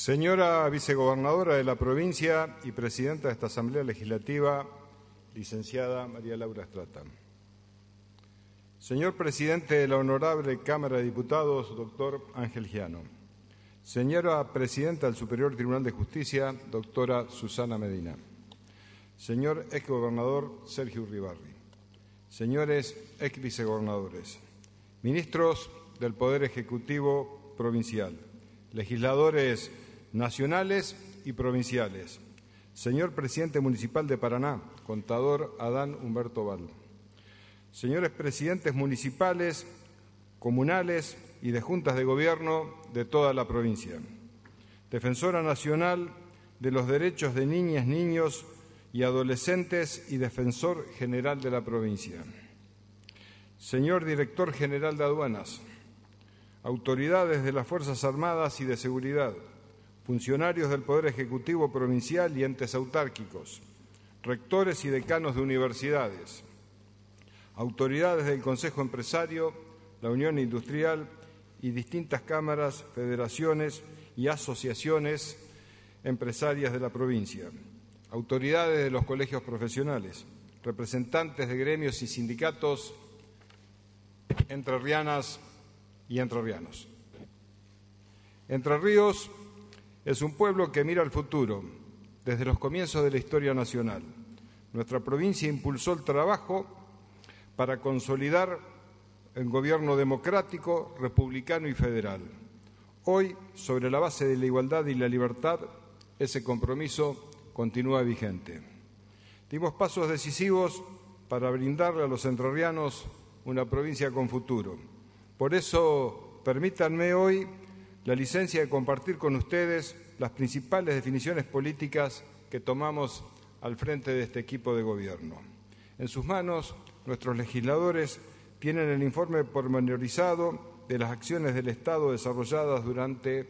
Señora vicegobernadora de la provincia y presidenta de esta Asamblea Legislativa, licenciada María Laura Estrata. Señor presidente de la Honorable Cámara de Diputados, doctor Ángel Giano. Señora presidenta del Superior Tribunal de Justicia, doctora Susana Medina. Señor exgobernador Sergio Uribarri. Señores ex vicegobernadores. Ministros del Poder Ejecutivo Provincial. Legisladores nacionales y provinciales. Señor presidente municipal de Paraná, contador Adán Humberto Val. Señores presidentes municipales, comunales y de juntas de gobierno de toda la provincia. Defensora nacional de los derechos de niñas, niños y adolescentes y defensor general de la provincia. Señor director general de aduanas, autoridades de las Fuerzas Armadas y de Seguridad, funcionarios del Poder Ejecutivo Provincial y entes autárquicos, rectores y decanos de universidades, autoridades del Consejo Empresario, la Unión Industrial y distintas cámaras, federaciones y asociaciones empresarias de la provincia, autoridades de los colegios profesionales, representantes de gremios y sindicatos entrerrianas y entrerrianos. Entre Ríos es un pueblo que mira al futuro desde los comienzos de la historia nacional. Nuestra provincia impulsó el trabajo para consolidar el gobierno democrático, republicano y federal. Hoy, sobre la base de la igualdad y la libertad, ese compromiso continúa vigente. Dimos pasos decisivos para brindarle a los entrerrianos una provincia con futuro. Por eso, permítanme hoy la licencia de compartir con ustedes las principales definiciones políticas que tomamos al frente de este equipo de gobierno. En sus manos, nuestros legisladores tienen el informe pormenorizado de las acciones del Estado desarrolladas durante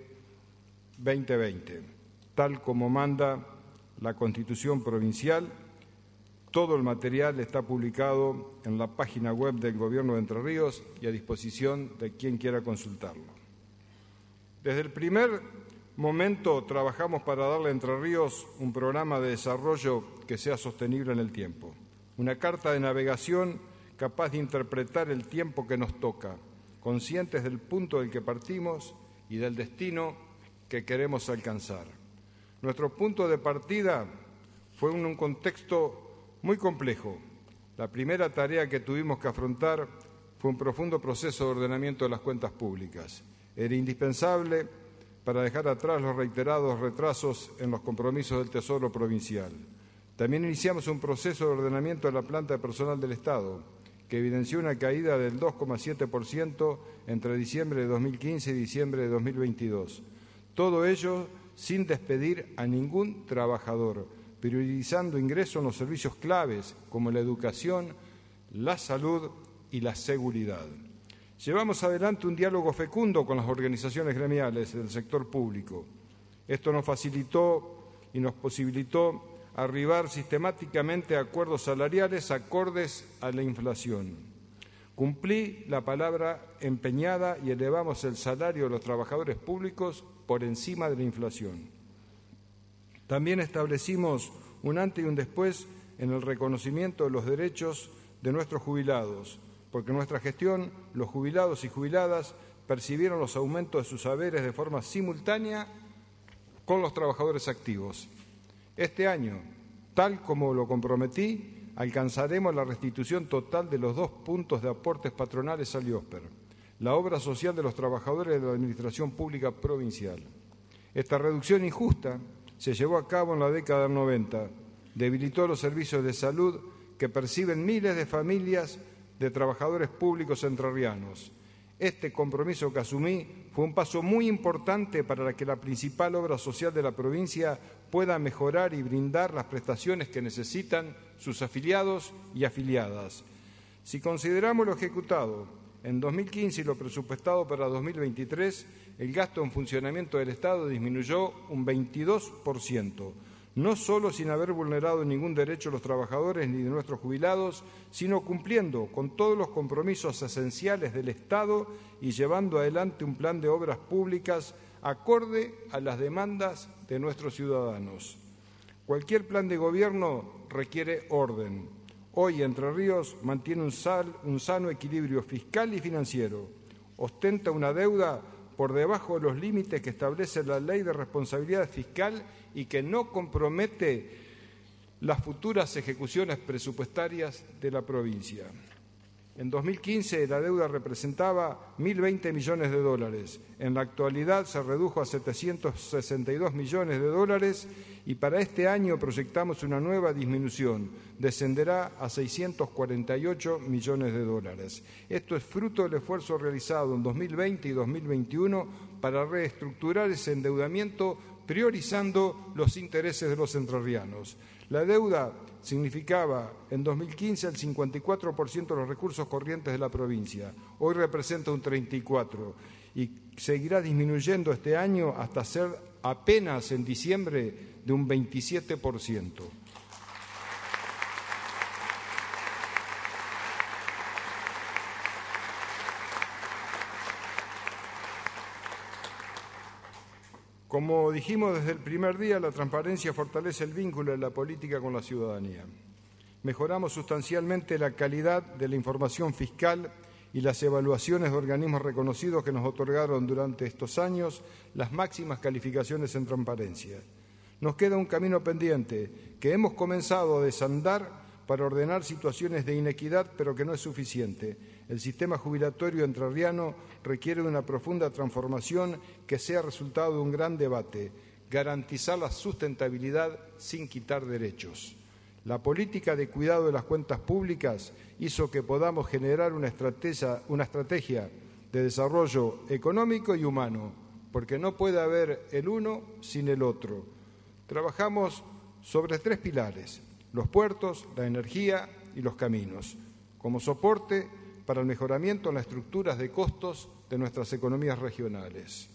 2020, tal como manda la Constitución Provincial. Todo el material está publicado en la página web del Gobierno de Entre Ríos y a disposición de quien quiera consultarlo. Desde el primer momento trabajamos para darle a Entre Ríos un programa de desarrollo que sea sostenible en el tiempo, una carta de navegación capaz de interpretar el tiempo que nos toca, conscientes del punto del que partimos y del destino que queremos alcanzar. Nuestro punto de partida fue en un contexto muy complejo. La primera tarea que tuvimos que afrontar fue un profundo proceso de ordenamiento de las cuentas públicas era indispensable para dejar atrás los reiterados retrasos en los compromisos del Tesoro Provincial. También iniciamos un proceso de ordenamiento de la planta de personal del Estado, que evidenció una caída del 2,7% entre diciembre de 2015 y diciembre de 2022. Todo ello sin despedir a ningún trabajador, priorizando ingresos en los servicios claves como la educación, la salud y la seguridad. Llevamos adelante un diálogo fecundo con las organizaciones gremiales del sector público. Esto nos facilitó y nos posibilitó arribar sistemáticamente a acuerdos salariales acordes a la inflación. Cumplí la palabra empeñada y elevamos el salario de los trabajadores públicos por encima de la inflación. También establecimos un antes y un después en el reconocimiento de los derechos de nuestros jubilados, porque nuestra gestión los jubilados y jubiladas percibieron los aumentos de sus saberes de forma simultánea con los trabajadores activos. Este año, tal como lo comprometí, alcanzaremos la restitución total de los dos puntos de aportes patronales al IOSPER, la obra social de los trabajadores de la Administración Pública Provincial. Esta reducción injusta se llevó a cabo en la década del 90, debilitó los servicios de salud que perciben miles de familias de trabajadores públicos entrerrianos. Este compromiso que asumí fue un paso muy importante para que la principal obra social de la provincia pueda mejorar y brindar las prestaciones que necesitan sus afiliados y afiliadas. Si consideramos lo ejecutado en 2015 y lo presupuestado para 2023, el gasto en funcionamiento del Estado disminuyó un 22%, no solo sin haber vulnerado ningún derecho de los trabajadores ni de nuestros jubilados, sino cumpliendo con todos los compromisos esenciales del Estado y llevando adelante un plan de obras públicas acorde a las demandas de nuestros ciudadanos. Cualquier plan de gobierno requiere orden. Hoy Entre Ríos mantiene un, un sano equilibrio fiscal y financiero. Ostenta una deuda por debajo de los límites que establece la ley de responsabilidad fiscal y que no compromete las futuras ejecuciones presupuestarias de la provincia. En 2015 la deuda representaba 1.020 millones de dólares. En la actualidad se redujo a 762 millones de dólares y para este año proyectamos una nueva disminución. Descenderá a 648 millones de dólares. Esto es fruto del esfuerzo realizado en 2020 y 2021 para reestructurar ese endeudamiento priorizando los intereses de los entrerrianos. La deuda significaba en 2015 el 54% de los recursos corrientes de la provincia. Hoy representa un 34% y seguirá disminuyendo este año hasta ser apenas en diciembre de un 27%. Como dijimos desde el primer día, la transparencia fortalece el vínculo de la política con la ciudadanía. Mejoramos sustancialmente la calidad de la información fiscal y las evaluaciones de organismos reconocidos que nos otorgaron durante estos años las máximas calificaciones en transparencia. Nos queda un camino pendiente que hemos comenzado a desandar para ordenar situaciones de inequidad, pero que no es suficiente. El sistema jubilatorio entrerriano requiere de una profunda transformación que sea resultado de un gran debate, garantizar la sustentabilidad sin quitar derechos. La política de cuidado de las cuentas públicas hizo que podamos generar una estrategia, una estrategia de desarrollo económico y humano, porque no puede haber el uno sin el otro. Trabajamos sobre tres pilares los puertos, la energía y los caminos, como soporte para el mejoramiento en las estructuras de costos de nuestras economías regionales.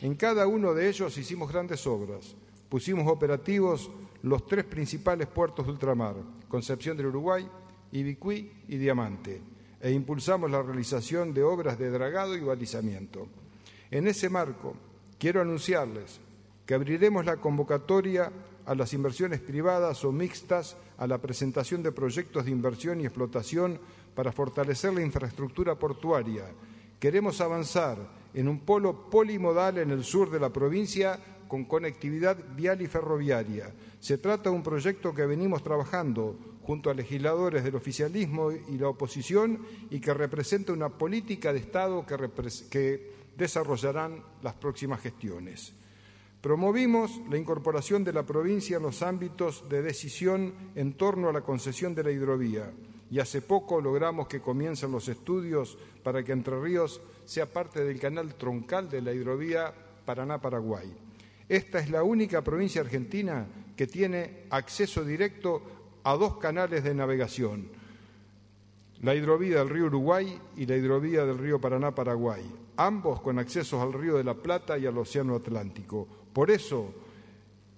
En cada uno de ellos hicimos grandes obras. Pusimos operativos los tres principales puertos de ultramar, Concepción del Uruguay, Ibicuí y Diamante, e impulsamos la realización de obras de dragado y balizamiento. En ese marco, quiero anunciarles que abriremos la convocatoria a las inversiones privadas o mixtas, a la presentación de proyectos de inversión y explotación para fortalecer la infraestructura portuaria. Queremos avanzar en un polo polimodal en el sur de la provincia con conectividad vial y ferroviaria. Se trata de un proyecto que venimos trabajando junto a legisladores del oficialismo y la oposición y que representa una política de Estado que, desarrollarán las próximas gestiones. Promovimos la incorporación de la provincia en los ámbitos de decisión en torno a la concesión de la hidrovía y hace poco logramos que comiencen los estudios para que Entre Ríos sea parte del canal troncal de la hidrovía Paraná-Paraguay. Esta es la única provincia argentina que tiene acceso directo a dos canales de navegación, la hidrovía del río Uruguay y la hidrovía del río Paraná-Paraguay, ambos con accesos al río de la Plata y al Océano Atlántico. Por eso,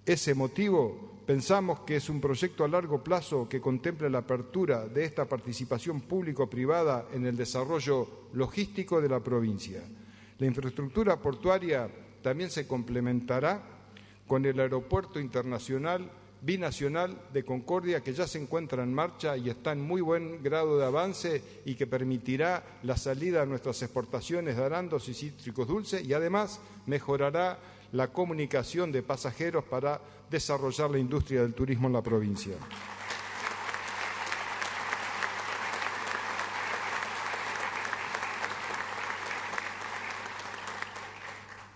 ese motivo, pensamos que es un proyecto a largo plazo que contempla la apertura de esta participación público-privada en el desarrollo logístico de la provincia. La infraestructura portuaria también se complementará con el Aeropuerto Internacional Binacional de Concordia, que ya se encuentra en marcha y está en muy buen grado de avance y que permitirá la salida de nuestras exportaciones de arandos y cítricos dulces y además mejorará la comunicación de pasajeros para desarrollar la industria del turismo en la provincia.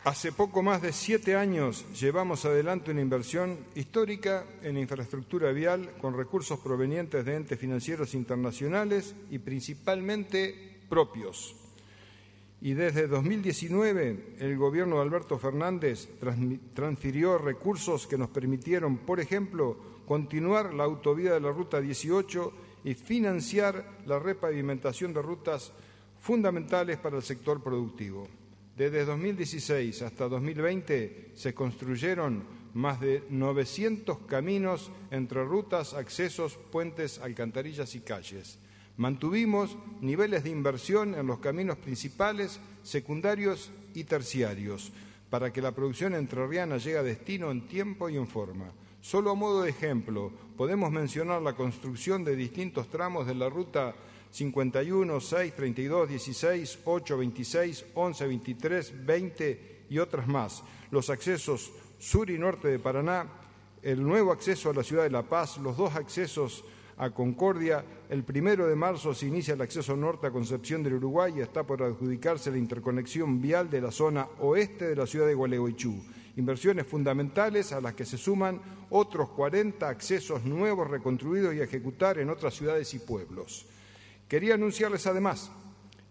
Hace poco más de siete años llevamos adelante una inversión histórica en infraestructura vial con recursos provenientes de entes financieros internacionales y principalmente propios y desde 2019 el gobierno de Alberto Fernández transfirió recursos que nos permitieron, por ejemplo, continuar la autovía de la Ruta 18 y financiar la repavimentación de rutas fundamentales para el sector productivo. Desde 2016 hasta 2020 se construyeron más de 900 caminos entre rutas, accesos, puentes, alcantarillas y calles. Mantuvimos niveles de inversión en los caminos principales, secundarios y terciarios. para que la producción entrerriana llegue a destino en tiempo y en forma. Solo a modo de ejemplo, podemos mencionar la construcción de distintos tramos de la ruta 51, 6, 32, 16, 8, 26, 11, 23, 20 y otras más, los accesos sur y norte de Paraná, el nuevo acceso a la ciudad de La Paz, los dos accesos a Concordia. El primero de marzo se inicia el acceso norte a Concepción del Uruguay y está por adjudicarse la interconexión vial de la zona oeste de la ciudad de Gualeguaychú. Inversiones fundamentales a las que se suman otros 40 accesos nuevos reconstruidos y ejecutar en otras ciudades y pueblos. Quería anunciarles además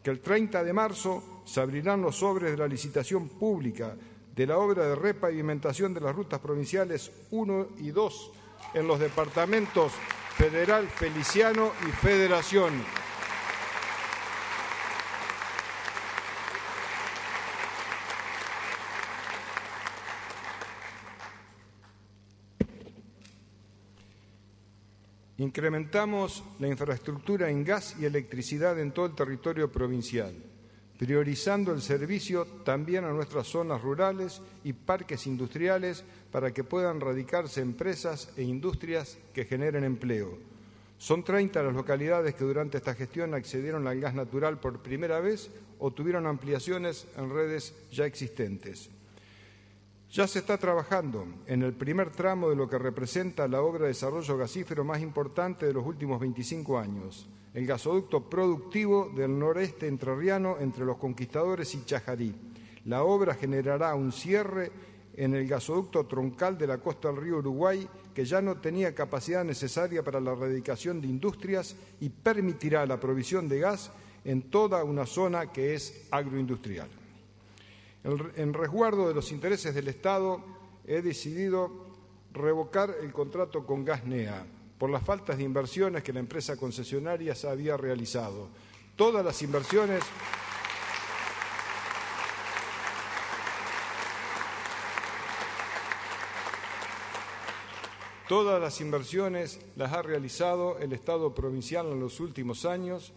que el 30 de marzo se abrirán los sobres de la licitación pública de la obra de repavimentación de las rutas provinciales 1 y 2 en los departamentos Federal, Feliciano y Federación. Incrementamos la infraestructura en gas y electricidad en todo el territorio provincial, priorizando el servicio también a nuestras zonas rurales y parques industriales para que puedan radicarse empresas e industrias que generen empleo. Son 30 las localidades que durante esta gestión accedieron al gas natural por primera vez o tuvieron ampliaciones en redes ya existentes. Ya se está trabajando en el primer tramo de lo que representa la obra de desarrollo gasífero más importante de los últimos 25 años, el gasoducto productivo del noreste entrerriano entre los conquistadores y Chajarí. La obra generará un cierre en el gasoducto troncal de la costa del río Uruguay, que ya no tenía capacidad necesaria para la erradicación de industrias y permitirá la provisión de gas en toda una zona que es agroindustrial. En resguardo de los intereses del Estado, he decidido revocar el contrato con Gasnea por las faltas de inversiones que la empresa concesionaria había realizado. Todas las inversiones Todas las inversiones las ha realizado el Estado provincial en los últimos años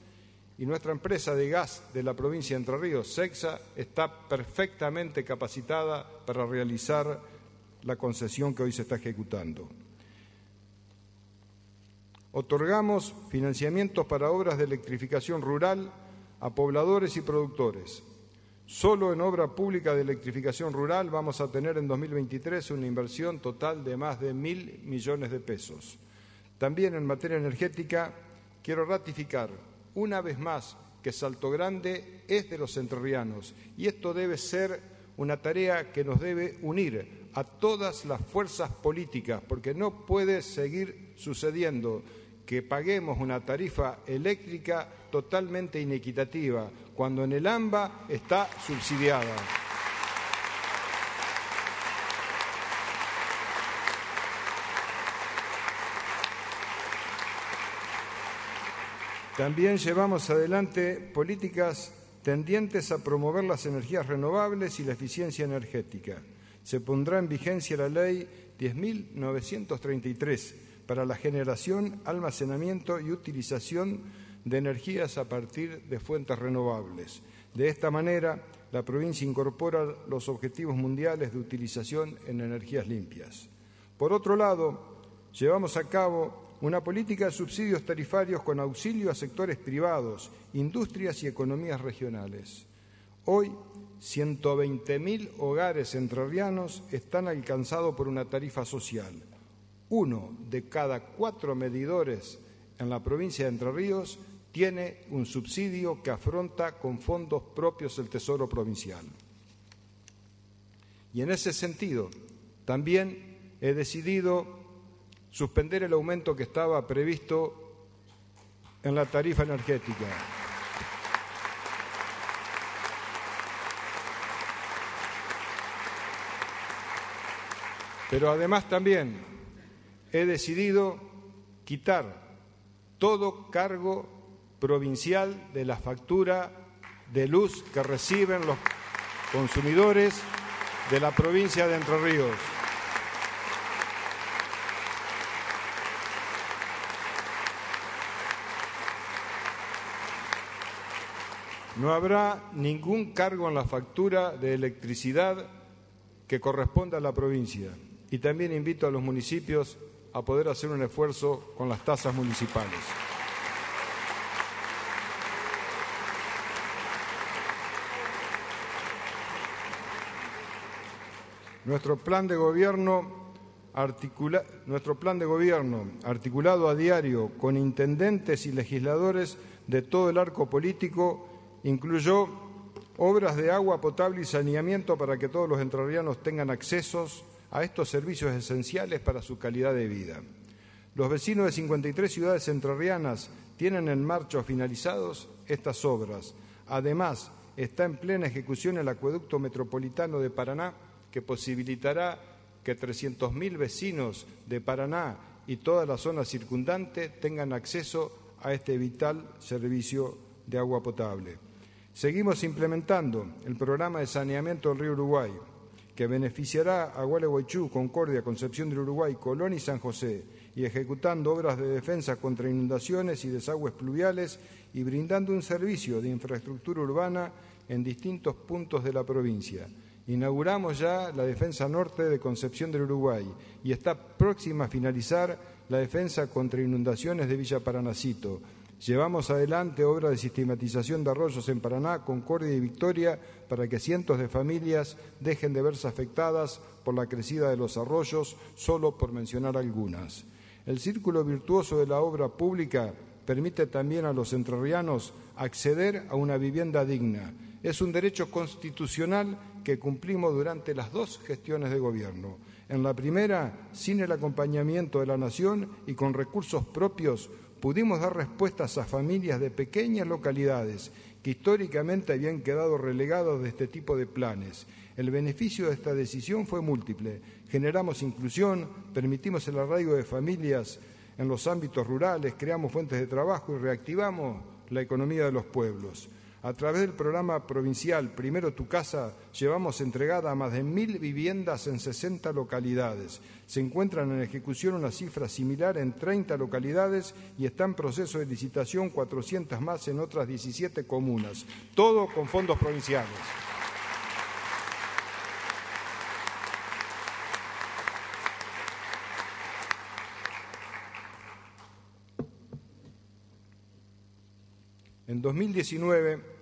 y nuestra empresa de gas de la provincia de Entre Ríos, SEXA, está perfectamente capacitada para realizar la concesión que hoy se está ejecutando. Otorgamos financiamientos para obras de electrificación rural a pobladores y productores. Solo en obra pública de electrificación rural vamos a tener en 2023 una inversión total de más de mil millones de pesos. También en materia energética quiero ratificar una vez más que Salto Grande es de los entrerrianos y esto debe ser una tarea que nos debe unir a todas las fuerzas políticas porque no puede seguir sucediendo que paguemos una tarifa eléctrica totalmente inequitativa, cuando en el AMBA está subsidiada. También llevamos adelante políticas tendientes a promover las energías renovables y la eficiencia energética. Se pondrá en vigencia la ley 10.933 para la generación, almacenamiento y utilización de energías a partir de fuentes renovables. De esta manera, la provincia incorpora los objetivos mundiales de utilización en energías limpias. Por otro lado, llevamos a cabo una política de subsidios tarifarios con auxilio a sectores privados, industrias y economías regionales. Hoy, 120.000 hogares entrerrianos están alcanzados por una tarifa social uno de cada cuatro medidores en la provincia de Entre Ríos tiene un subsidio que afronta con fondos propios el Tesoro Provincial. Y en ese sentido, también he decidido suspender el aumento que estaba previsto en la tarifa energética. Pero además también he decidido quitar todo cargo provincial de la factura de luz que reciben los consumidores de la provincia de Entre Ríos. No habrá ningún cargo en la factura de electricidad que corresponde a la provincia y también invito a los municipios a poder hacer un esfuerzo con las tasas municipales. Nuestro plan de gobierno nuestro plan de gobierno, articulado a diario con intendentes y legisladores de todo el arco político, incluyó obras de agua potable y saneamiento para que todos los entrerrianos tengan accesos a estos servicios esenciales para su calidad de vida. Los vecinos de 53 ciudades entrerrianas tienen en marcha finalizados estas obras. Además, está en plena ejecución el acueducto metropolitano de Paraná, que posibilitará que 300.000 vecinos de Paraná y toda la zona circundante tengan acceso a este vital servicio de agua potable. Seguimos implementando el programa de saneamiento del río Uruguay, que beneficiará a Gualeguaychú, Concordia, Concepción del Uruguay, Colón y San José, y ejecutando obras de defensa contra inundaciones y desagües pluviales y brindando un servicio de infraestructura urbana en distintos puntos de la provincia. Inauguramos ya la defensa norte de Concepción del Uruguay y está próxima a finalizar la defensa contra inundaciones de Villa Paranacito. Llevamos adelante obras de sistematización de arroyos en Paraná, Concordia y Victoria para que cientos de familias dejen de verse afectadas por la crecida de los arroyos, solo por mencionar algunas. El círculo virtuoso de la obra pública permite también a los entrerrianos acceder a una vivienda digna. Es un derecho constitucional que cumplimos durante las dos gestiones de gobierno. En la primera, sin el acompañamiento de la Nación y con recursos propios, pudimos dar respuestas a familias de pequeñas localidades que históricamente habían quedado relegados de este tipo de planes. El beneficio de esta decisión fue múltiple. Generamos inclusión, permitimos el arraigo de familias en los ámbitos rurales, creamos fuentes de trabajo y reactivamos la economía de los pueblos. A través del programa provincial Primero tu casa llevamos entregada a más de mil viviendas en 60 localidades. Se encuentran en ejecución una cifra similar en 30 localidades y está en proceso de licitación 400 más en otras 17 comunas, todo con fondos provinciales. En 2019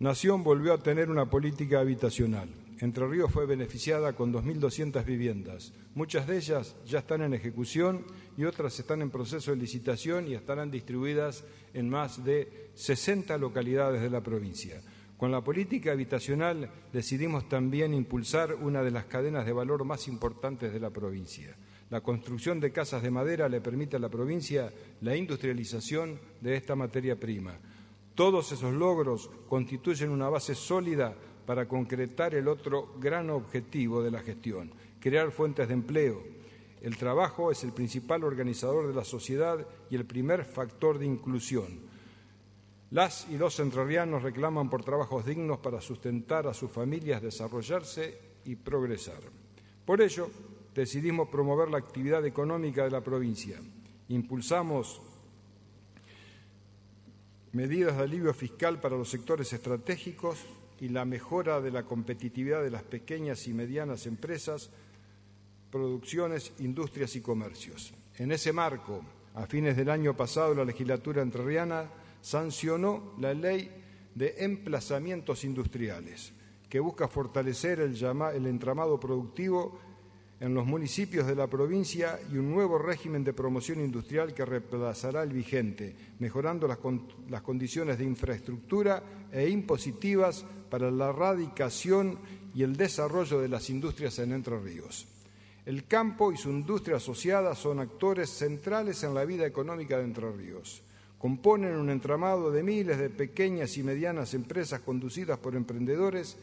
Nación volvió a tener una política habitacional. Entre Ríos fue beneficiada con 2.200 viviendas. Muchas de ellas ya están en ejecución y otras están en proceso de licitación y estarán distribuidas en más de 60 localidades de la provincia. Con la política habitacional decidimos también impulsar una de las cadenas de valor más importantes de la provincia. La construcción de casas de madera le permite a la provincia la industrialización de esta materia prima todos esos logros constituyen una base sólida para concretar el otro gran objetivo de la gestión, crear fuentes de empleo. El trabajo es el principal organizador de la sociedad y el primer factor de inclusión. Las y los entrerrianos reclaman por trabajos dignos para sustentar a sus familias, desarrollarse y progresar. Por ello, decidimos promover la actividad económica de la provincia. Impulsamos medidas de alivio fiscal para los sectores estratégicos y la mejora de la competitividad de las pequeñas y medianas empresas, producciones, industrias y comercios. En ese marco, a fines del año pasado, la legislatura entrerriana sancionó la ley de emplazamientos industriales, que busca fortalecer el, el entramado productivo en los municipios de la provincia y un nuevo régimen de promoción industrial que reemplazará el vigente, mejorando las, condiciones de infraestructura e impositivas para la erradicación y el desarrollo de las industrias en Entre Ríos. El campo y su industria asociada son actores centrales en la vida económica de Entre Ríos. Componen un entramado de miles de pequeñas y medianas empresas conducidas por emprendedores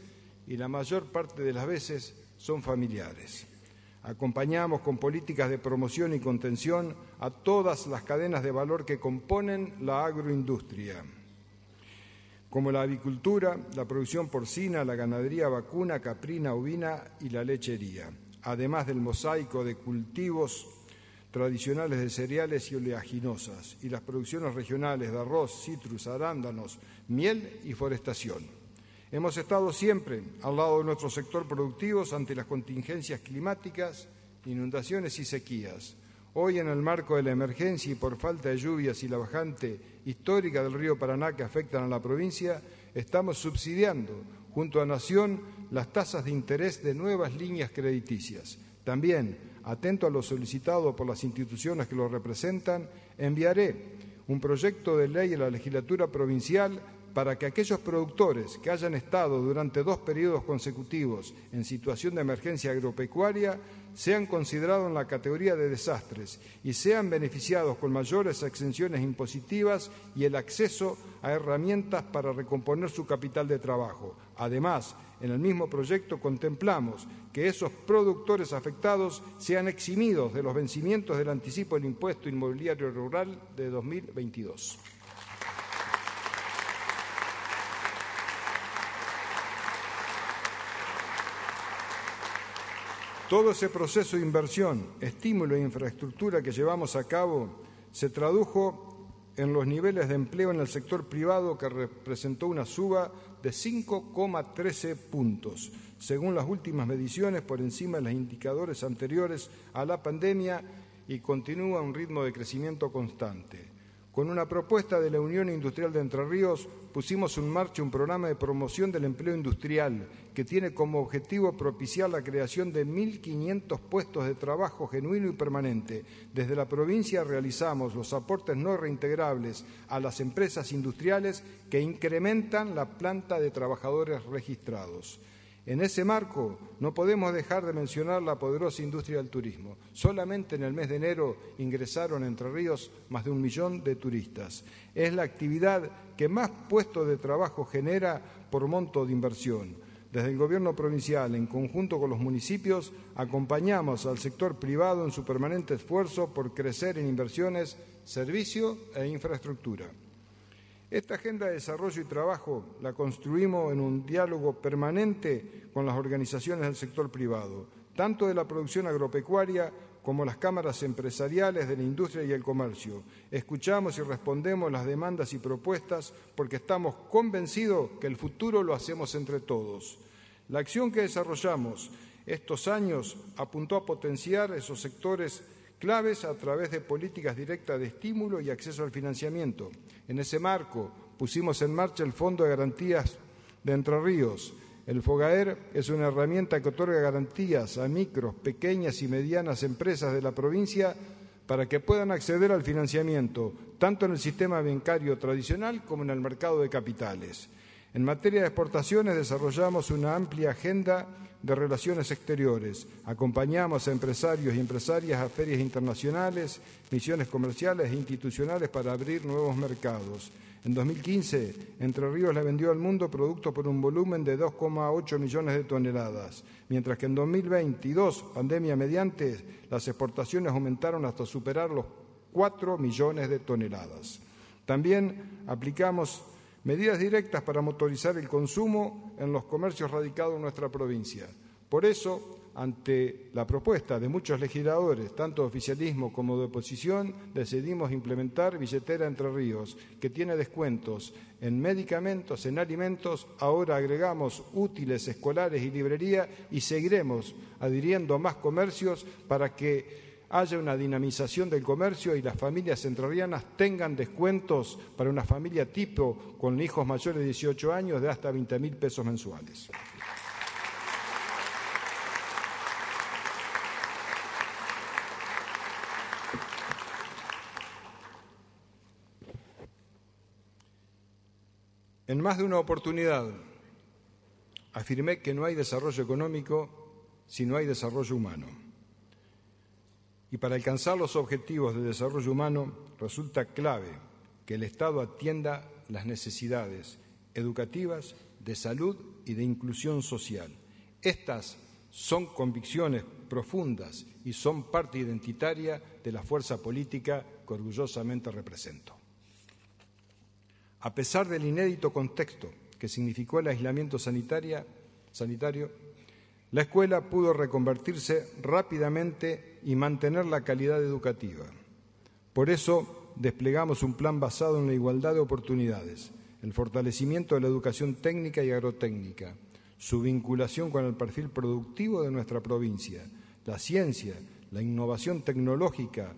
y la mayor parte de las veces son familiares. Acompañamos con políticas de promoción y contención a todas las cadenas de valor que componen la agroindustria, como la avicultura, la producción porcina, la ganadería vacuna, caprina, ovina y la lechería, además del mosaico de cultivos tradicionales de cereales y oleaginosas, y las producciones regionales de arroz, citrus, arándanos, miel y forestación. Hemos estado siempre al lado de nuestro sector productivo ante las contingencias climáticas, inundaciones y sequías. Hoy, en el marco de la emergencia y por falta de lluvias y la bajante histórica del río Paraná que afectan a la provincia, estamos subsidiando, junto a Nación, las tasas de interés de nuevas líneas crediticias. También, atento a lo solicitado por las instituciones que lo representan, enviaré un proyecto de ley a la legislatura provincial para que aquellos productores que hayan estado durante dos periodos consecutivos en situación de emergencia agropecuaria sean considerados en la categoría de desastres y sean beneficiados con mayores exenciones impositivas y el acceso a herramientas para recomponer su capital de trabajo. Además, en el mismo proyecto contemplamos que esos productores afectados sean eximidos de los vencimientos del anticipo del impuesto inmobiliario rural de 2022. Todo ese proceso de inversión, estímulo e infraestructura que llevamos a cabo se tradujo en los niveles de empleo en el sector privado que representó una suba de 5,13 puntos, según las últimas mediciones por encima de los indicadores anteriores a la pandemia y continúa un ritmo de crecimiento constante. Con una propuesta de la Unión Industrial de Entre Ríos pusimos en marcha un programa de promoción del empleo industrial que tiene como objetivo propiciar la creación de 1.500 puestos de trabajo genuino y permanente. Desde la provincia realizamos los aportes no reintegrables a las empresas industriales que incrementan la planta de trabajadores registrados. En ese marco no podemos dejar de mencionar la poderosa industria del turismo. Solamente en el mes de enero ingresaron Entre Ríos más de un millón de turistas. Es la actividad que más puestos de trabajo genera por monto de inversión. Desde el Gobierno provincial, en conjunto con los municipios, acompañamos al sector privado en su permanente esfuerzo por crecer en inversiones, servicio e infraestructura. Esta agenda de desarrollo y trabajo la construimos en un diálogo permanente con las organizaciones del sector privado, tanto de la producción agropecuaria como las cámaras empresariales de la industria y el comercio. Escuchamos y respondemos las demandas y propuestas porque estamos convencidos que el futuro lo hacemos entre todos. La acción que desarrollamos estos años apuntó a potenciar esos sectores claves a través de políticas directas de estímulo y acceso al financiamiento. En ese marco pusimos en marcha el Fondo de Garantías de Entre Ríos. El FOGAER es una herramienta que otorga garantías a micros, pequeñas y medianas empresas de la provincia para que puedan acceder al financiamiento, tanto en el sistema bancario tradicional como en el mercado de capitales. En materia de exportaciones desarrollamos una amplia agenda de Relaciones Exteriores. Acompañamos a empresarios y empresarias a ferias internacionales, misiones comerciales e institucionales para abrir nuevos mercados. En 2015, Entre Ríos le vendió al mundo productos por un volumen de 2,8 millones de toneladas, mientras que en 2022, pandemia mediante, las exportaciones aumentaron hasta superar los 4 millones de toneladas. También aplicamos medidas directas para motorizar el consumo en los comercios radicados en nuestra provincia. Por eso, ante la propuesta de muchos legisladores, tanto de oficialismo como de oposición, decidimos implementar Billetera Entre Ríos, que tiene descuentos en medicamentos, en alimentos, ahora agregamos útiles escolares y librería y seguiremos adhiriendo más comercios para que haya una dinamización del comercio y las familias entrerrianas tengan descuentos para una familia tipo con hijos mayores de 18 años de hasta 20 mil pesos mensuales. En más de una oportunidad afirmé que no hay desarrollo económico si no hay desarrollo humano. Y para alcanzar los objetivos de desarrollo humano resulta clave que el Estado atienda las necesidades educativas, de salud y de inclusión social. Estas son convicciones profundas y son parte identitaria de la fuerza política que orgullosamente represento. A pesar del inédito contexto que significó el aislamiento sanitario, la escuela pudo reconvertirse rápidamente y mantener la calidad educativa. Por eso desplegamos un plan basado en la igualdad de oportunidades. el fortalecimiento de la educación técnica y agrotécnica, su vinculación con el perfil productivo de nuestra provincia, la ciencia, la innovación tecnológica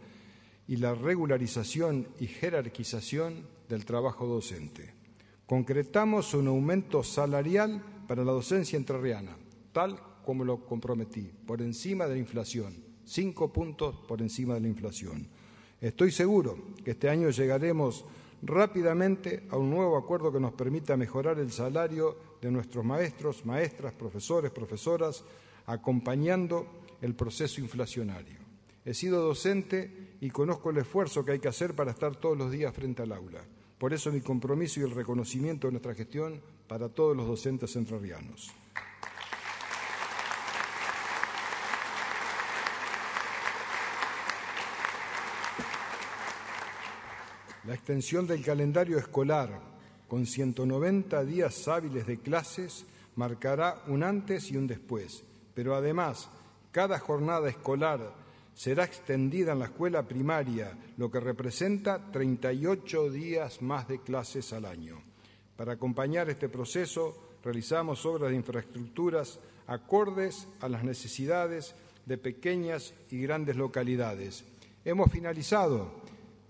y la regularización y jerarquización del trabajo docente. Concretamos un aumento salarial para la docencia entrerriana, tal como lo comprometí, por encima de la inflación, cinco puntos por encima de la inflación. Estoy seguro que este año llegaremos rápidamente a un nuevo acuerdo que nos permita mejorar el salario de nuestros maestros, maestras, profesores, profesoras, acompañando el proceso inflacionario. He sido docente y conozco el esfuerzo que hay que hacer para estar todos los días frente al aula. Por eso mi compromiso y el reconocimiento de nuestra gestión para todos los docentes entrerrianos. La extensión del calendario escolar con 190 días hábiles de clases marcará un antes y un después, pero además cada jornada escolar será extendida en la escuela primaria, lo que representa 38 días más de clases al año. Para acompañar este proceso, realizamos obras de infraestructuras acordes a las necesidades de pequeñas y grandes localidades. Hemos finalizado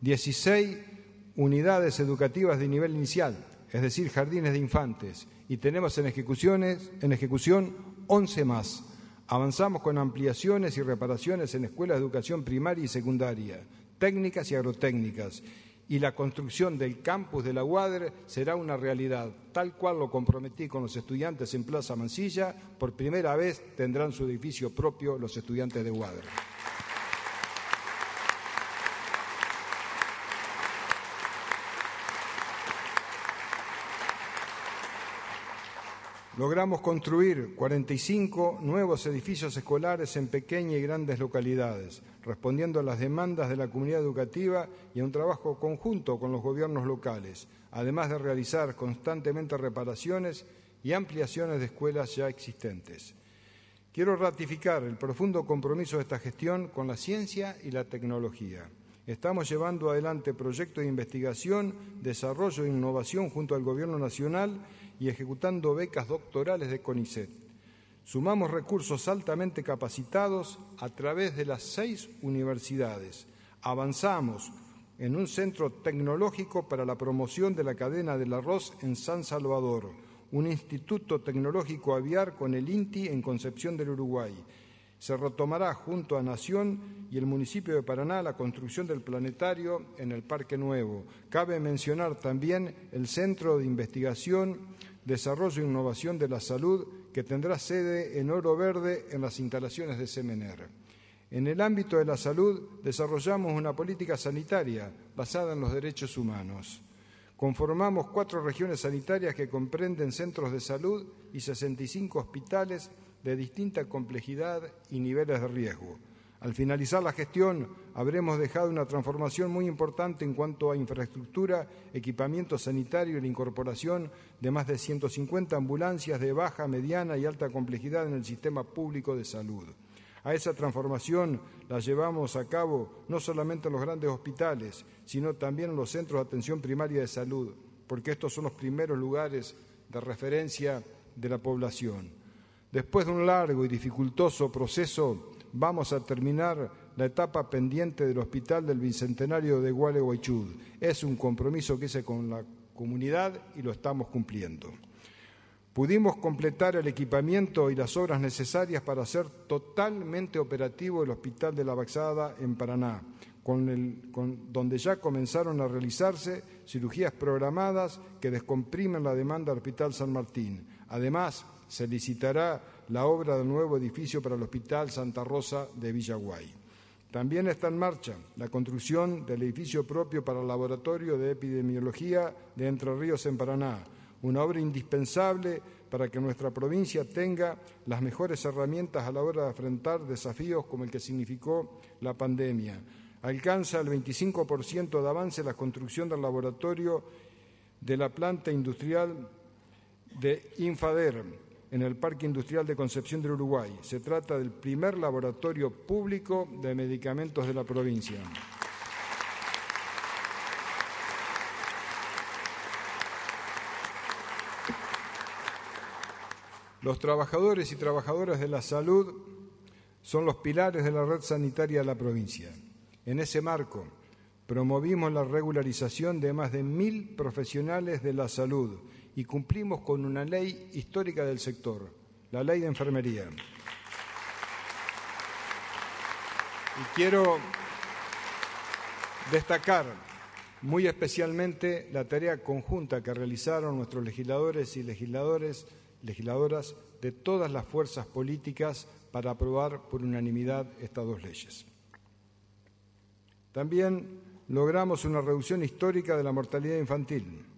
16 unidades educativas de nivel inicial, es decir, jardines de infantes, y tenemos en, ejecuciones, en ejecución 11 más. Avanzamos con ampliaciones y reparaciones en escuelas de educación primaria y secundaria, técnicas y agrotécnicas, y la construcción del campus de la UADR será una realidad, tal cual lo comprometí con los estudiantes en Plaza Mansilla, por primera vez tendrán su edificio propio los estudiantes de UADR. Logramos construir 45 nuevos edificios escolares en pequeñas y grandes localidades, respondiendo a las demandas de la comunidad educativa y a un trabajo conjunto con los gobiernos locales, además de realizar constantemente reparaciones y ampliaciones de escuelas ya existentes. Quiero ratificar el profundo compromiso de esta gestión con la ciencia y la tecnología. Estamos llevando adelante proyectos de investigación, desarrollo e innovación junto al Gobierno Nacional y ejecutando becas doctorales de CONICET. Sumamos recursos altamente capacitados a través de las seis universidades. Avanzamos en un centro tecnológico para la promoción de la cadena del arroz en San Salvador, un instituto tecnológico aviar con el INTI en Concepción del Uruguay. Se retomará junto a Nación y el municipio de Paraná la construcción del planetario en el Parque Nuevo. Cabe mencionar también el Centro de Investigación Desarrollo e Innovación de la Salud, que tendrá sede en Oro Verde en las instalaciones de Semener. En el ámbito de la salud, desarrollamos una política sanitaria basada en los derechos humanos. Conformamos cuatro regiones sanitarias que comprenden centros de salud y 65 hospitales de distinta complejidad y niveles de riesgo. Al finalizar la gestión, habremos dejado una transformación muy importante en cuanto a infraestructura, equipamiento sanitario y la incorporación de más de 150 ambulancias de baja, mediana y alta complejidad en el sistema público de salud. A esa transformación la llevamos a cabo no solamente en los grandes hospitales, sino también en los centros de atención primaria de salud, porque estos son los primeros lugares de referencia de la población. Después de un largo y dificultoso proceso, vamos a terminar la etapa pendiente del Hospital del Bicentenario de Gualeguaychud. Es un compromiso que hice con la comunidad y lo estamos cumpliendo. Pudimos completar el equipamiento y las obras necesarias para hacer totalmente operativo el Hospital de la Baxada en Paraná, donde ya comenzaron a realizarse cirugías programadas que descomprimen la demanda del Hospital San Martín. Además, se licitará la obra del nuevo edificio para el Hospital Santa Rosa de Villaguay. También está en marcha la construcción del edificio propio para el Laboratorio de Epidemiología de Entre Ríos en Paraná, una obra indispensable para que nuestra provincia tenga las mejores herramientas a la hora de afrontar desafíos como el que significó la pandemia. Alcanza el 25% de avance la construcción del laboratorio de la planta industrial de Infader, en el Parque Industrial de Concepción del Uruguay. Se trata del primer laboratorio público de medicamentos de la provincia. Los trabajadores y trabajadoras de la salud son los pilares de la red sanitaria de la provincia. En ese marco, promovimos la regularización de más de mil profesionales de la salud, y cumplimos con una ley histórica del sector, la ley de enfermería. Y quiero destacar muy especialmente la tarea conjunta que realizaron nuestros legisladores y legisladores, legisladoras de todas las fuerzas políticas para aprobar por unanimidad estas dos leyes. También logramos una reducción histórica de la mortalidad infantil.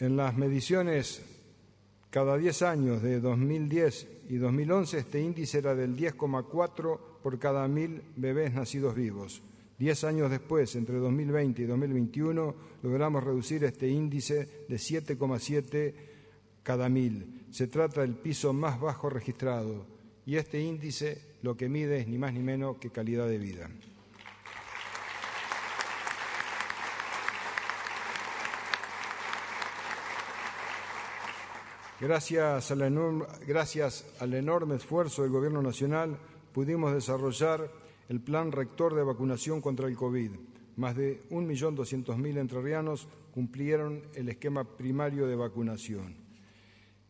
En las mediciones cada 10 años de 2010 y 2011 este índice era del 10,4 por cada mil bebés nacidos vivos. Diez años después, entre 2020 y 2021, logramos reducir este índice de 7,7 cada mil. Se trata del piso más bajo registrado y este índice lo que mide es ni más ni menos que calidad de vida. Gracias, al enorme esfuerzo del Gobierno Nacional pudimos desarrollar el plan rector de vacunación contra el COVID. Más de 1.200.000 entrerrianos cumplieron el esquema primario de vacunación.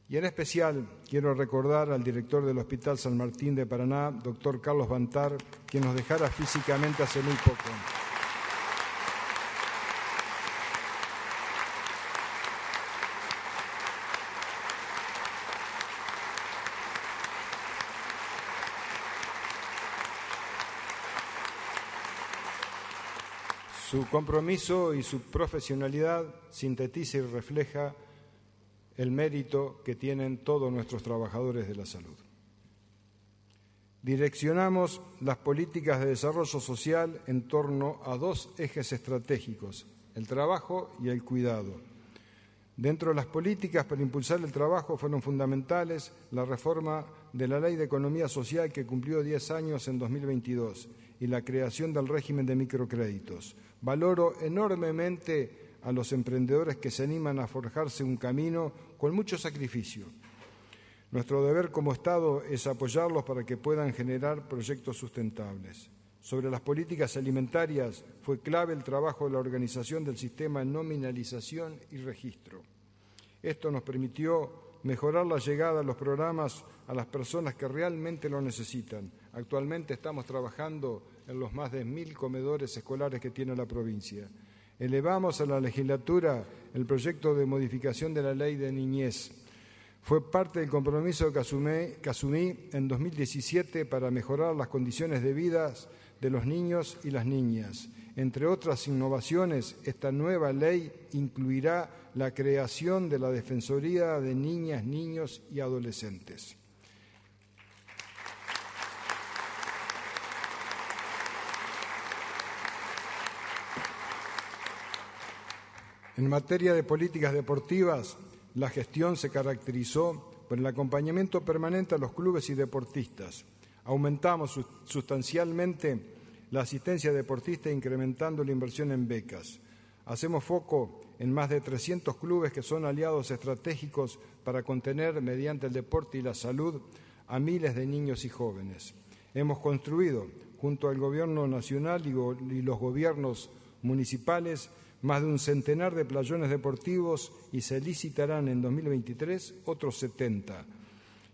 Y en especial quiero recordar al director del Hospital San Martín de Paraná, doctor Carlos Bantar, que nos dejara físicamente hace muy poco. Su compromiso y su profesionalidad sintetiza y refleja el mérito que tienen todos nuestros trabajadores de la salud. Direccionamos las políticas de desarrollo social en torno a dos ejes estratégicos, el trabajo y el cuidado. Dentro de las políticas para impulsar el trabajo fueron fundamentales la reforma de la Ley de Economía Social que cumplió 10 años en 2022 y la creación del régimen de microcréditos, Valoro enormemente a los emprendedores que se animan a forjarse un camino con mucho sacrificio. Nuestro deber como Estado es apoyarlos para que puedan generar proyectos sustentables. Sobre las políticas alimentarias fue clave el trabajo de la organización del sistema nominalización y registro. Esto nos permitió mejorar la llegada a los programas a las personas que realmente lo necesitan. Actualmente estamos trabajando en los más de mil comedores escolares que tiene la provincia. Elevamos a la legislatura el proyecto de modificación de la ley de niñez. Fue parte del compromiso que asumí, en 2017 para mejorar las condiciones de vida de los niños y las niñas. Entre otras innovaciones, esta nueva ley incluirá la creación de la Defensoría de Niñas, Niños y Adolescentes. En materia de políticas deportivas, la gestión se caracterizó por el acompañamiento permanente a los clubes y deportistas. Aumentamos sustancialmente la asistencia deportista incrementando la inversión en becas. Hacemos foco en más de 300 clubes que son aliados estratégicos para contener, mediante el deporte y la salud, a miles de niños y jóvenes. Hemos construido, junto al Gobierno Nacional y los gobiernos municipales, más de un centenar de playones deportivos y se licitarán en 2023 otros 70.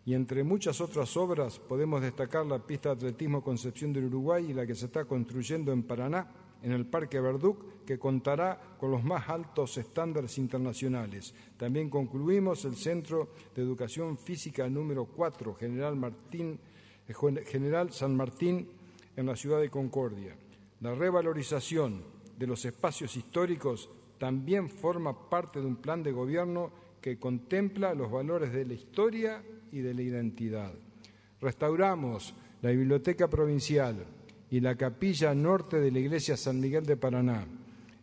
Y entre muchas otras obras podemos destacar la pista de atletismo Concepción del Uruguay y la que se está construyendo en Paraná, en el Parque Verduc, que contará con los más altos estándares internacionales. También concluimos el Centro de Educación Física número 4, General, Martín, eh, General San Martín, en la ciudad de Concordia. La revalorización de los espacios históricos también forma parte de un plan de gobierno que contempla los valores de la historia y de la identidad. Restauramos la Biblioteca Provincial y la capilla norte de la Iglesia San Miguel de Paraná,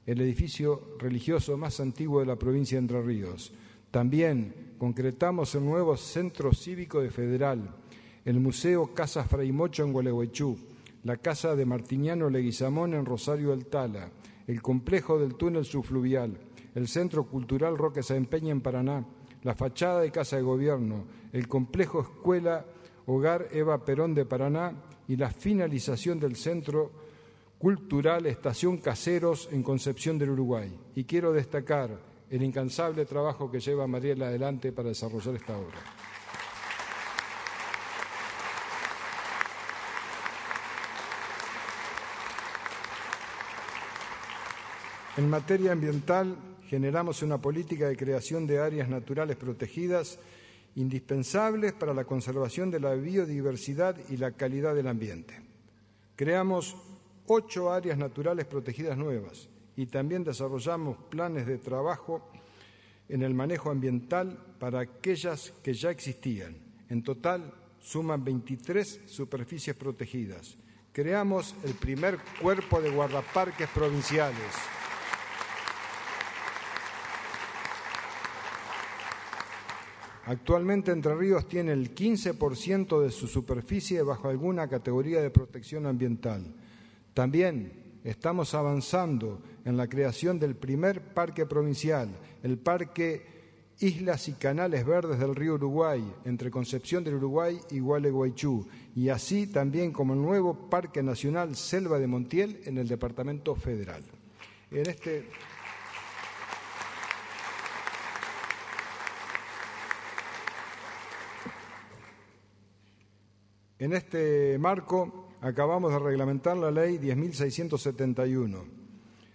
el edificio religioso más antiguo de la provincia de Entre Ríos. También concretamos el nuevo Centro Cívico de Federal, el Museo Casa Fraimocho en Gualeguaychú, la Casa de Martiniano Leguizamón en Rosario del Tala, el complejo del túnel subfluvial, el Centro Cultural Roque Peña en Paraná, la fachada de Casa de Gobierno, el complejo Escuela Hogar Eva Perón de Paraná y la finalización del Centro Cultural Estación Caseros en Concepción del Uruguay. Y quiero destacar el incansable trabajo que lleva Mariela adelante para desarrollar esta obra. En materia ambiental, generamos una política de creación de áreas naturales protegidas indispensables para la conservación de la biodiversidad y la calidad del ambiente. Creamos ocho áreas naturales protegidas nuevas y también desarrollamos planes de trabajo en el manejo ambiental para aquellas que ya existían. En total suman 23 superficies protegidas. Creamos el primer cuerpo de guardaparques provinciales. Actualmente Entre Ríos tiene el 15% de su superficie bajo alguna categoría de protección ambiental. También estamos avanzando en la creación del primer parque provincial, el Parque Islas y Canales Verdes del Río Uruguay, entre Concepción del Uruguay y Gualeguaychú, y así también como el nuevo Parque Nacional Selva de Montiel en el Departamento Federal. En este En este marco acabamos de reglamentar la ley 10.671.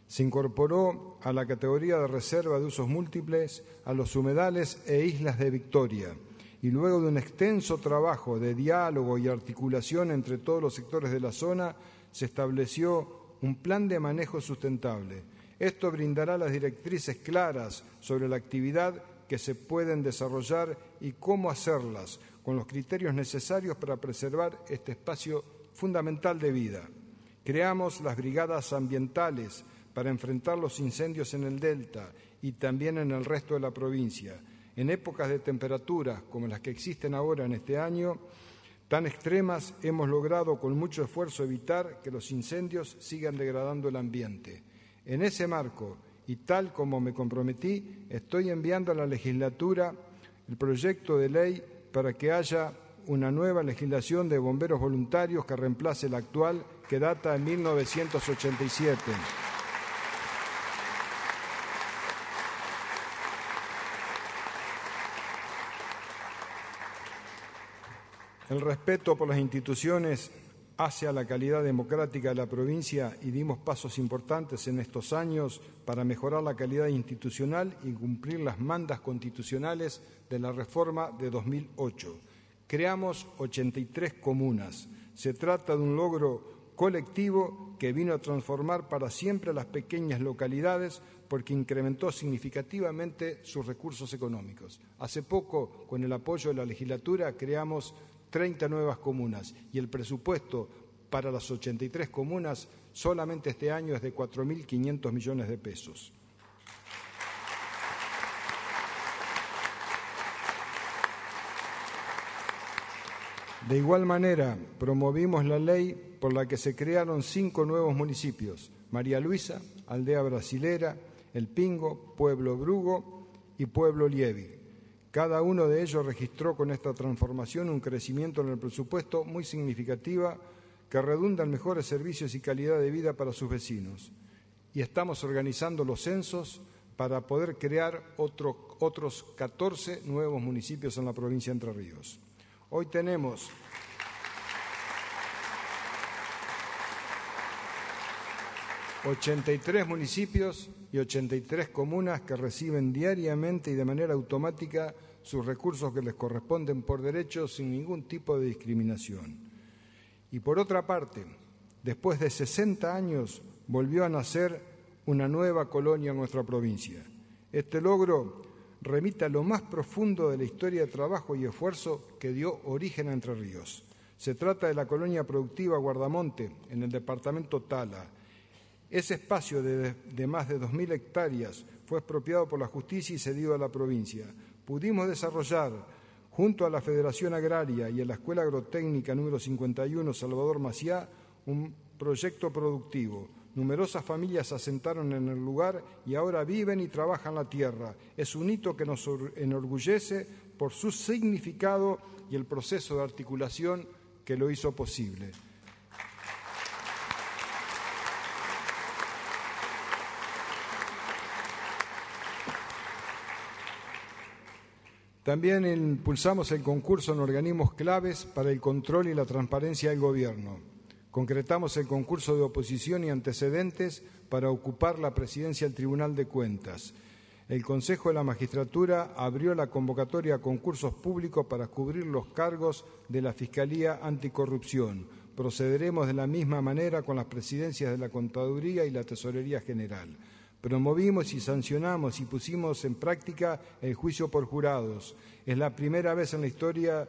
Se incorporó a la categoría de reserva de usos múltiples a los humedales e islas de Victoria y luego de un extenso trabajo de diálogo y articulación entre todos los sectores de la zona, se estableció un plan de manejo sustentable. Esto brindará las directrices claras sobre la actividad que se pueden desarrollar y cómo hacerlas, con los criterios necesarios para preservar este espacio fundamental de vida. Creamos las brigadas ambientales para enfrentar los incendios en el delta y también en el resto de la provincia. En épocas de temperaturas como las que existen ahora en este año, tan extremas, hemos logrado con mucho esfuerzo evitar que los incendios sigan degradando el ambiente. En ese marco, y tal como me comprometí, estoy enviando a la legislatura el proyecto de ley para que haya una nueva legislación de bomberos voluntarios que reemplace la actual que data de 1987. El respeto por las instituciones hacia la calidad democrática de la provincia y dimos pasos importantes en estos años para mejorar la calidad institucional y cumplir las mandas constitucionales de la reforma de 2008. Creamos 83 comunas. Se trata de un logro colectivo que vino a transformar para siempre las pequeñas localidades porque incrementó significativamente sus recursos económicos. Hace poco, con el apoyo de la legislatura, creamos 30 nuevas comunas y el presupuesto para las 83 comunas solamente este año es de 4.500 millones de pesos. De igual manera, promovimos la ley por la que se crearon cinco nuevos municipios, María Luisa, Aldea Brasilera, El Pingo, Pueblo Brugo y Pueblo Lievi. Cada uno de ellos registró con esta transformación un crecimiento en el presupuesto muy significativa que redunda en mejores servicios y calidad de vida para sus vecinos. Y estamos organizando los censos para poder crear otros 14 nuevos municipios en la provincia de Entre Ríos. Hoy tenemos ...83 municipios y 83 comunas que reciben diariamente y de manera automática sus recursos que les corresponden por derecho sin ningún tipo de discriminación. Y por otra parte, después de 60 años volvió a nacer una nueva colonia en nuestra provincia. Este logro remite a lo más profundo de la historia de trabajo y esfuerzo que dio origen a Entre Ríos. Se trata de la colonia productiva Guardamonte, en el departamento Tala, ese espacio de, más de 2.000 hectáreas fue expropiado por la justicia y cedido a la provincia. Pudimos desarrollar, junto a la Federación Agraria y a la Escuela Agrotécnica número 51 Salvador Maciá, un proyecto productivo. Numerosas familias se asentaron en el lugar y ahora viven y trabajan la tierra. Es un hito que nos enorgullece por su significado y el proceso de articulación que lo hizo posible. También impulsamos el concurso en organismos claves para el control y la transparencia del Gobierno. Concretamos el concurso de oposición y antecedentes para ocupar la presidencia del Tribunal de Cuentas. El Consejo de la Magistratura abrió la convocatoria a concursos públicos para cubrir los cargos de la Fiscalía Anticorrupción. Procederemos de la misma manera con las presidencias de la Contaduría y la Tesorería General. Promovimos y sancionamos y pusimos en práctica el juicio por jurados. Es la primera vez en la historia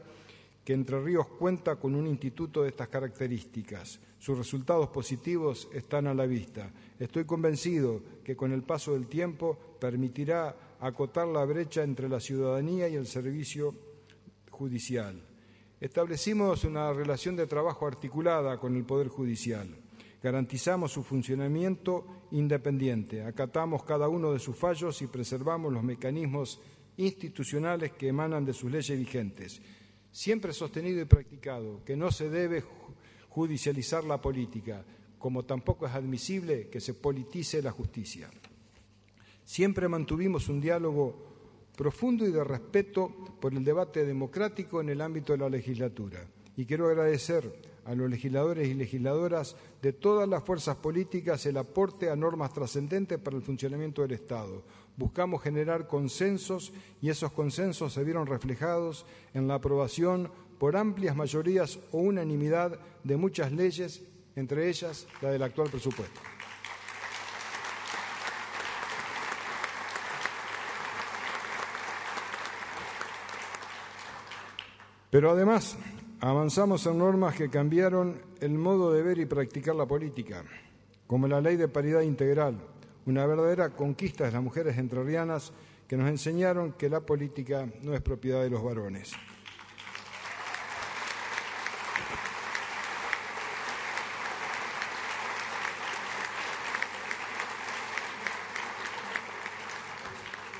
que Entre Ríos cuenta con un instituto de estas características. Sus resultados positivos están a la vista. Estoy convencido que con el paso del tiempo permitirá acotar la brecha entre la ciudadanía y el servicio judicial. Establecimos una relación de trabajo articulada con el Poder Judicial. Garantizamos su funcionamiento independiente, acatamos cada uno de sus fallos y preservamos los mecanismos institucionales que emanan de sus leyes vigentes. Siempre sostenido y practicado que no se debe judicializar la política, como tampoco es admisible que se politice la justicia. Siempre mantuvimos un diálogo profundo y de respeto por el debate democrático en el ámbito de la legislatura. Y quiero agradecer a los legisladores y legisladoras de todas las fuerzas políticas el aporte a normas trascendentes para el funcionamiento del Estado. Buscamos generar consensos y esos consensos se vieron reflejados en la aprobación por amplias mayorías o unanimidad de muchas leyes, entre ellas la del actual presupuesto. Pero además, Avanzamos en normas que cambiaron el modo de ver y practicar la política, como la ley de paridad integral, una verdadera conquista de las mujeres entrerrianas que nos enseñaron que la política no es propiedad de los varones.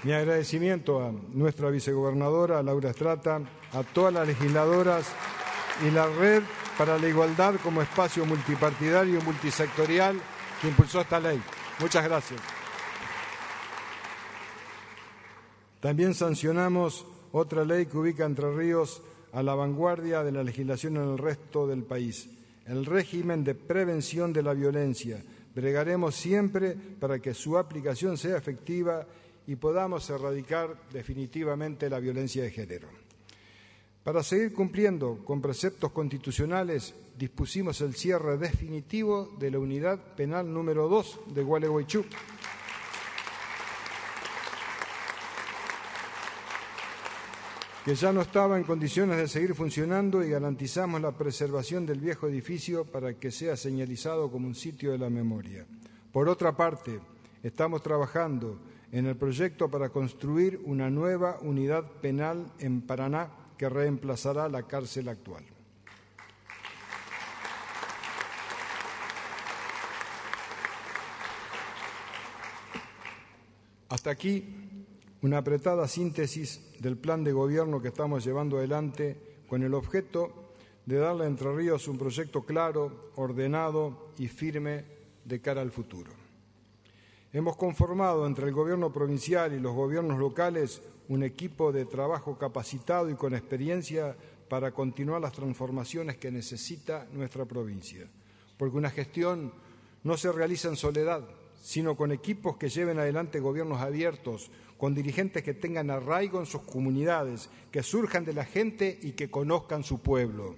Mi agradecimiento a nuestra vicegobernadora Laura Estrata, a todas las legisladoras y la Red para la Igualdad como espacio multipartidario y multisectorial que impulsó esta ley. Muchas gracias. También sancionamos otra ley que ubica Entre Ríos a la vanguardia de la legislación en el resto del país, el régimen de prevención de la violencia. Bregaremos siempre para que su aplicación sea efectiva y podamos erradicar definitivamente la violencia de género. Para seguir cumpliendo con preceptos constitucionales, dispusimos el cierre definitivo de la unidad penal número 2 de Gualeguaychú. que ya no estaba en condiciones de seguir funcionando y garantizamos la preservación del viejo edificio para que sea señalizado como un sitio de la memoria. Por otra parte, estamos trabajando en el proyecto para construir una nueva unidad penal en Paraná que reemplazará la cárcel actual. Hasta aquí una apretada síntesis del plan de gobierno que estamos llevando adelante con el objeto de darle a Entre Ríos un proyecto claro, ordenado y firme de cara al futuro. Hemos conformado entre el gobierno provincial y los gobiernos locales un equipo de trabajo capacitado y con experiencia para continuar las transformaciones que necesita nuestra provincia. Porque una gestión no se realiza en soledad, sino con equipos que lleven adelante gobiernos abiertos, con dirigentes que tengan arraigo en sus comunidades, que surjan de la gente y que conozcan su pueblo.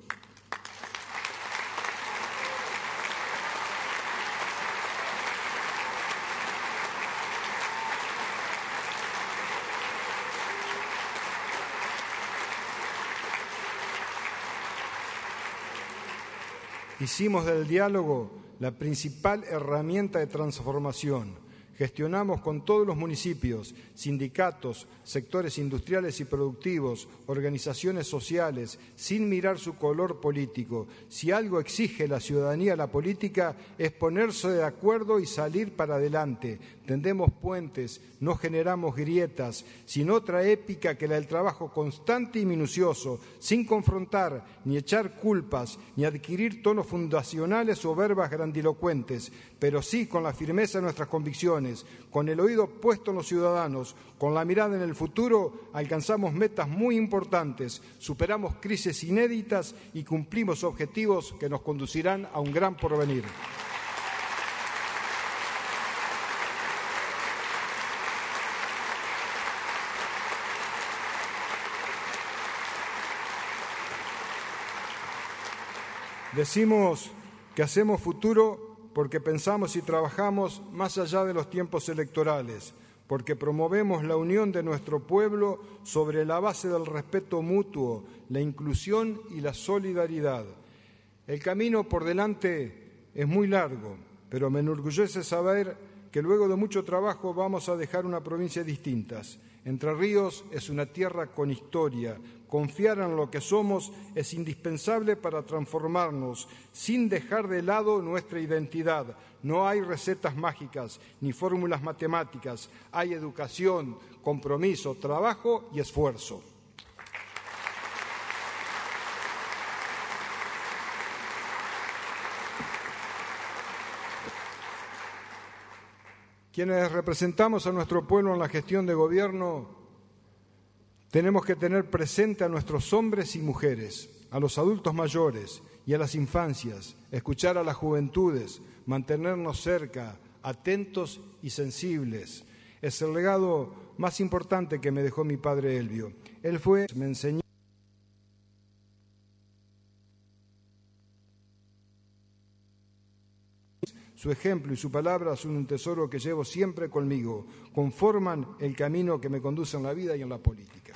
Hicimos del diálogo la principal herramienta de transformación. Gestionamos con todos los municipios, sindicatos, sectores industriales y productivos, organizaciones sociales, sin mirar su color político. Si algo exige la ciudadanía a la política es ponerse de acuerdo y salir para adelante. Tendemos puentes, no generamos grietas, sin otra épica que la del trabajo constante y minucioso, sin confrontar, ni echar culpas, ni adquirir tonos fundacionales o verbas grandilocuentes, pero sí con la firmeza de nuestras convicciones, con el oído puesto en los ciudadanos, con la mirada en el futuro, alcanzamos metas muy importantes, superamos crisis inéditas y cumplimos objetivos que nos conducirán a un gran porvenir. Decimos que hacemos futuro porque pensamos y trabajamos más allá de los tiempos electorales, porque promovemos la unión de nuestro pueblo sobre la base del respeto mutuo, la inclusión y la solidaridad. El camino por delante es muy largo, pero me enorgullece saber que luego de mucho trabajo vamos a dejar una provincia distinta. Entre Ríos es una tierra con historia, Confiar en lo que somos es indispensable para transformarnos sin dejar de lado nuestra identidad. No hay recetas mágicas ni fórmulas matemáticas. Hay educación, compromiso, trabajo y esfuerzo. Quienes representamos a nuestro pueblo en la gestión de gobierno tenemos que tener presente a nuestros hombres y mujeres, a los adultos mayores y a las infancias, escuchar a las juventudes, mantenernos cerca, atentos y sensibles. Es el legado más importante que me dejó mi padre Elvio. Él fue, me enseñó Su ejemplo y su palabra son un tesoro que llevo siempre conmigo, conforman el camino que me conduce en la vida y en la política.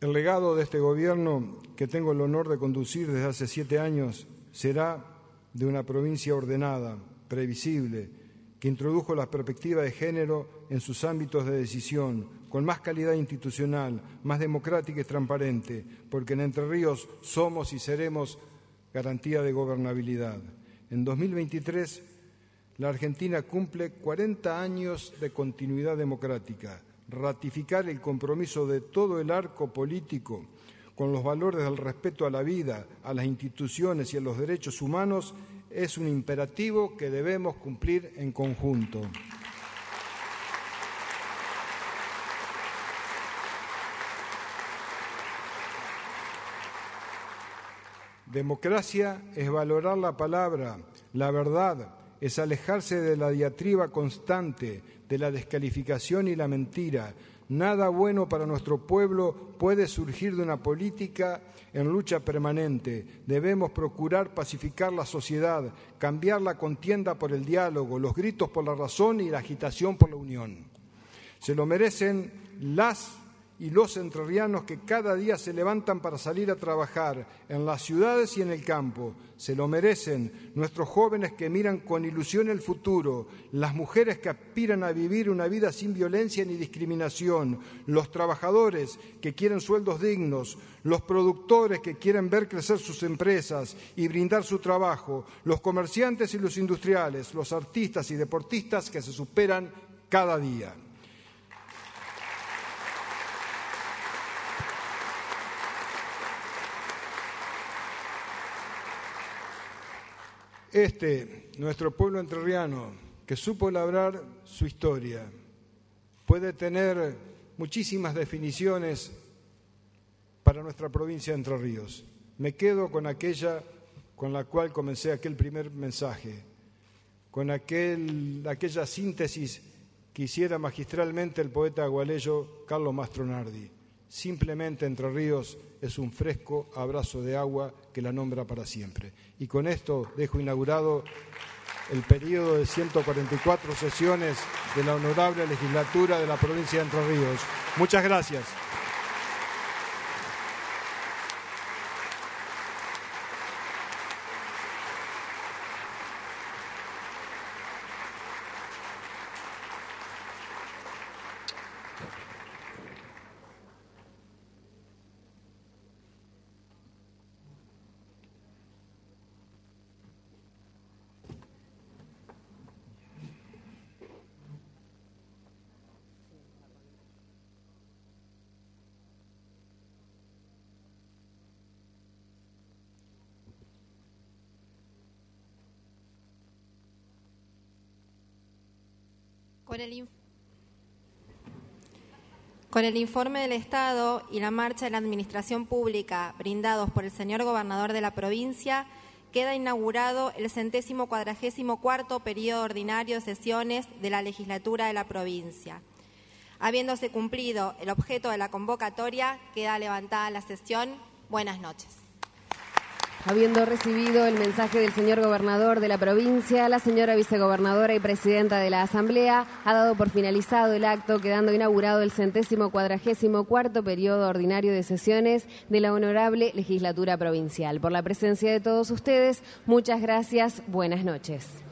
El legado de este gobierno, que tengo el honor de conducir desde hace siete años, será de una provincia ordenada, previsible, que introdujo la perspectiva de género en sus ámbitos de decisión, con más calidad institucional, más democrática y transparente, porque en Entre Ríos somos y seremos garantía de gobernabilidad. En 2023, la Argentina cumple 40 años de continuidad democrática ratificar el compromiso de todo el arco político con los valores del respeto a la vida, a las instituciones y a los derechos humanos es un imperativo que debemos cumplir en conjunto. Democracia es valorar la palabra, la verdad, es alejarse de la diatriba constante, de la descalificación y la mentira. Nada bueno para nuestro pueblo puede surgir de una política en lucha permanente. Debemos procurar pacificar la sociedad, cambiar la contienda por el diálogo, los gritos por la razón y la agitación por la unión. Se lo merecen las y los entrerrianos que cada día se levantan para salir a trabajar en las ciudades y en el campo. Se lo merecen nuestros jóvenes que miran con ilusión el futuro, las mujeres que aspiran a vivir una vida sin violencia ni discriminación, los trabajadores que quieren sueldos dignos, los productores que quieren ver crecer sus empresas y brindar su trabajo, los comerciantes y los industriales, los artistas y deportistas que se superan cada día. Este, nuestro pueblo entrerriano, que supo labrar su historia, puede tener muchísimas definiciones para nuestra provincia de Entre Ríos. Me quedo con aquella con la cual comencé aquel primer mensaje, con aquel, aquella síntesis que hiciera magistralmente el poeta agualeyo Carlos Mastronardi. Simplemente Entre Ríos es un fresco abrazo de agua que la nombra para siempre. Y con esto dejo inaugurado el periodo de 144 sesiones de la honorable legislatura de la provincia de Entre Ríos. Muchas gracias. Con el, informe del Estado y la marcha de la Administración Pública brindados por el señor Gobernador de la provincia, queda inaugurado el centésimo cuadragésimo cuarto periodo ordinario de sesiones de la legislatura de la provincia. Habiéndose cumplido el objeto de la convocatoria, queda levantada la sesión. Buenas noches. Habiendo recibido el mensaje del señor gobernador de la provincia, la señora vicegobernadora y presidenta de la Asamblea ha dado por finalizado el acto, quedando inaugurado el centésimo cuadragésimo cuarto periodo ordinario de sesiones de la honorable legislatura provincial. Por la presencia de todos ustedes, muchas gracias. Buenas noches.